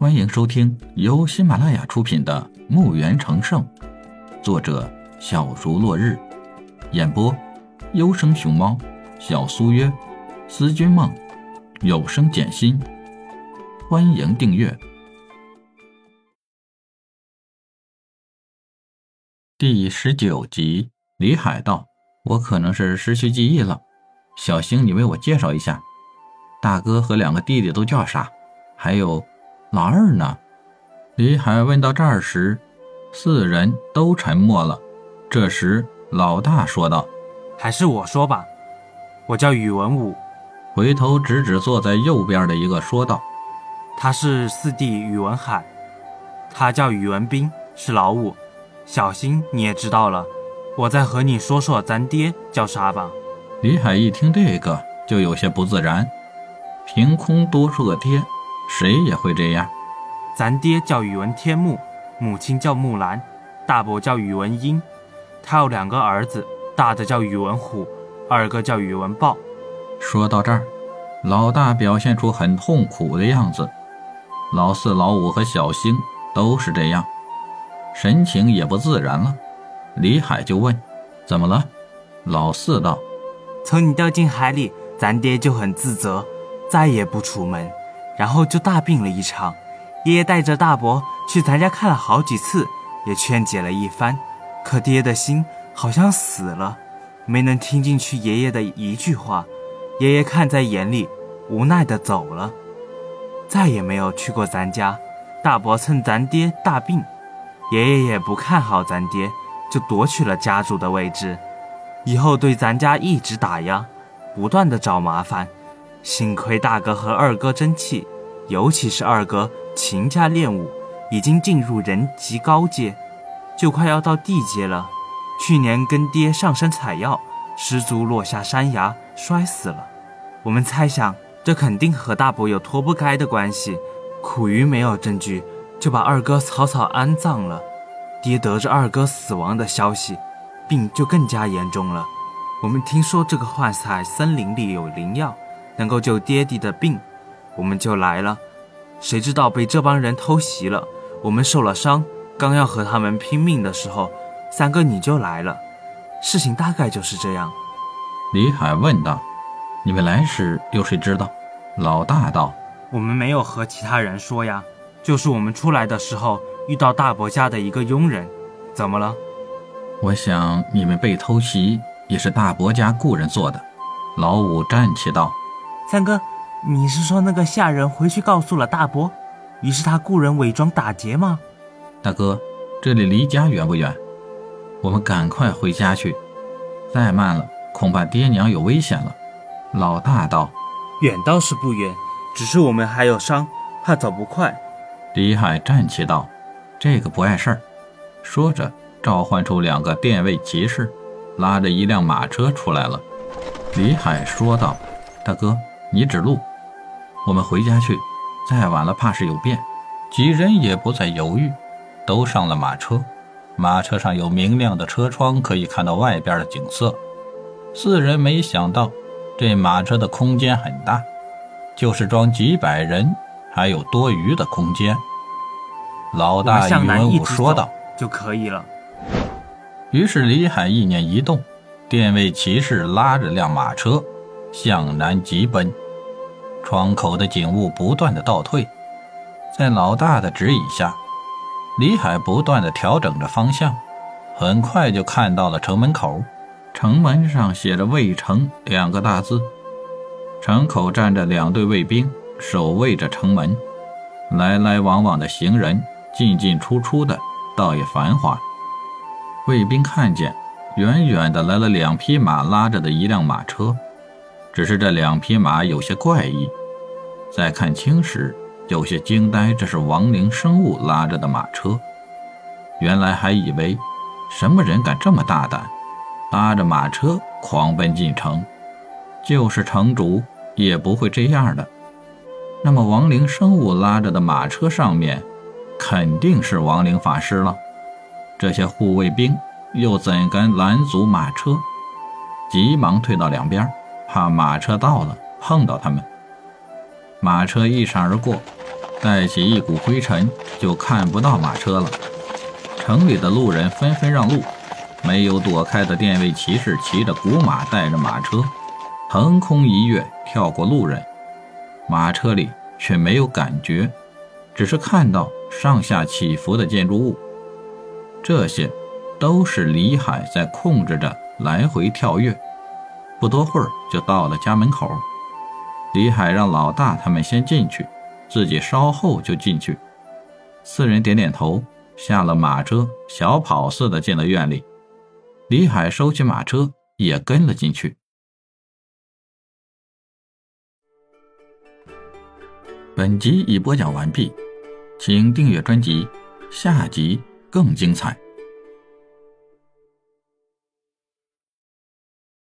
欢迎收听由喜马拉雅出品的《墓园成圣》，作者小竹落日，演播优生熊猫、小苏约、思君梦、有声简心。欢迎订阅第十九集。李海道：“我可能是失去记忆了，小星，你为我介绍一下，大哥和两个弟弟都叫啥？还有。”老二呢？李海问到这儿时，四人都沉默了。这时，老大说道：“还是我说吧，我叫宇文武。”回头指指坐在右边的一个，说道：“他是四弟宇文海，他叫宇文斌，是老五。小新你也知道了，我再和你说说咱爹叫啥吧。”李海一听这个，就有些不自然，凭空多出个爹。谁也会这样。咱爹叫宇文天木，母亲叫木兰，大伯叫宇文英。他有两个儿子，大的叫宇文虎，二个叫宇文豹。说到这儿，老大表现出很痛苦的样子，老四、老五和小星都是这样，神情也不自然了。李海就问：“怎么了？”老四道：“从你掉进海里，咱爹就很自责，再也不出门。”然后就大病了一场，爷爷带着大伯去咱家看了好几次，也劝解了一番，可爹的心好像死了，没能听进去爷爷的一句话。爷爷看在眼里，无奈的走了，再也没有去过咱家。大伯趁咱爹大病，爷爷也不看好咱爹，就夺取了家主的位置，以后对咱家一直打压，不断的找麻烦。幸亏大哥和二哥争气，尤其是二哥勤加练武，已经进入人级高阶，就快要到地阶了。去年跟爹上山采药，失足落下山崖，摔死了。我们猜想，这肯定和大伯有脱不开的关系。苦于没有证据，就把二哥草草安葬了。爹得知二哥死亡的消息，病就更加严重了。我们听说这个幻彩森林里有灵药。能够救爹地的病，我们就来了。谁知道被这帮人偷袭了，我们受了伤。刚要和他们拼命的时候，三哥你就来了。事情大概就是这样。李海问道：“你们来时有谁知道？”老大道：“我们没有和其他人说呀，就是我们出来的时候遇到大伯家的一个佣人。怎么了？我想你们被偷袭也是大伯家雇人做的。”老五站起道。三哥，你是说那个下人回去告诉了大伯，于是他雇人伪装打劫吗？大哥，这里离家远不远？我们赶快回家去，再慢了恐怕爹娘有危险了。老大道：“远倒是不远，只是我们还有伤，怕走不快。”李海站起道：“这个不碍事儿。”说着召唤出两个殿卫骑士，拉着一辆马车出来了。李海说道：“大哥。”你指路，我们回家去。再晚了，怕是有变。几人也不再犹豫，都上了马车。马车上有明亮的车窗，可以看到外边的景色。四人没想到，这马车的空间很大，就是装几百人，还有多余的空间。老大宇文武说道：“就可以了。”于是李海意念一动，殿卫骑士拉着辆马车。向南急奔，窗口的景物不断的倒退，在老大的指引下，李海不断的调整着方向，很快就看到了城门口。城门上写着“魏城”两个大字，城口站着两队卫兵，守卫着城门。来来往往的行人，进进出出的，倒也繁华。卫兵看见，远远的来了两匹马拉着的一辆马车。只是这两匹马有些怪异，在看清时有些惊呆。这是亡灵生物拉着的马车，原来还以为什么人敢这么大胆，拉着马车狂奔进城，就是城主也不会这样的。那么亡灵生物拉着的马车上面，肯定是亡灵法师了。这些护卫兵又怎敢拦阻马车？急忙退到两边。怕马车到了碰到他们，马车一闪而过，带起一股灰尘，就看不到马车了。城里的路人纷纷让路，没有躲开的电位骑士骑着古马，带着马车，腾空一跃，跳过路人。马车里却没有感觉，只是看到上下起伏的建筑物。这些，都是李海在控制着来回跳跃。不多会儿就到了家门口，李海让老大他们先进去，自己稍后就进去。四人点点头。下了马车，小跑似的进了院里。李海收起马车，也跟了进去。本集已播讲完毕，请订阅专辑，下集更精彩。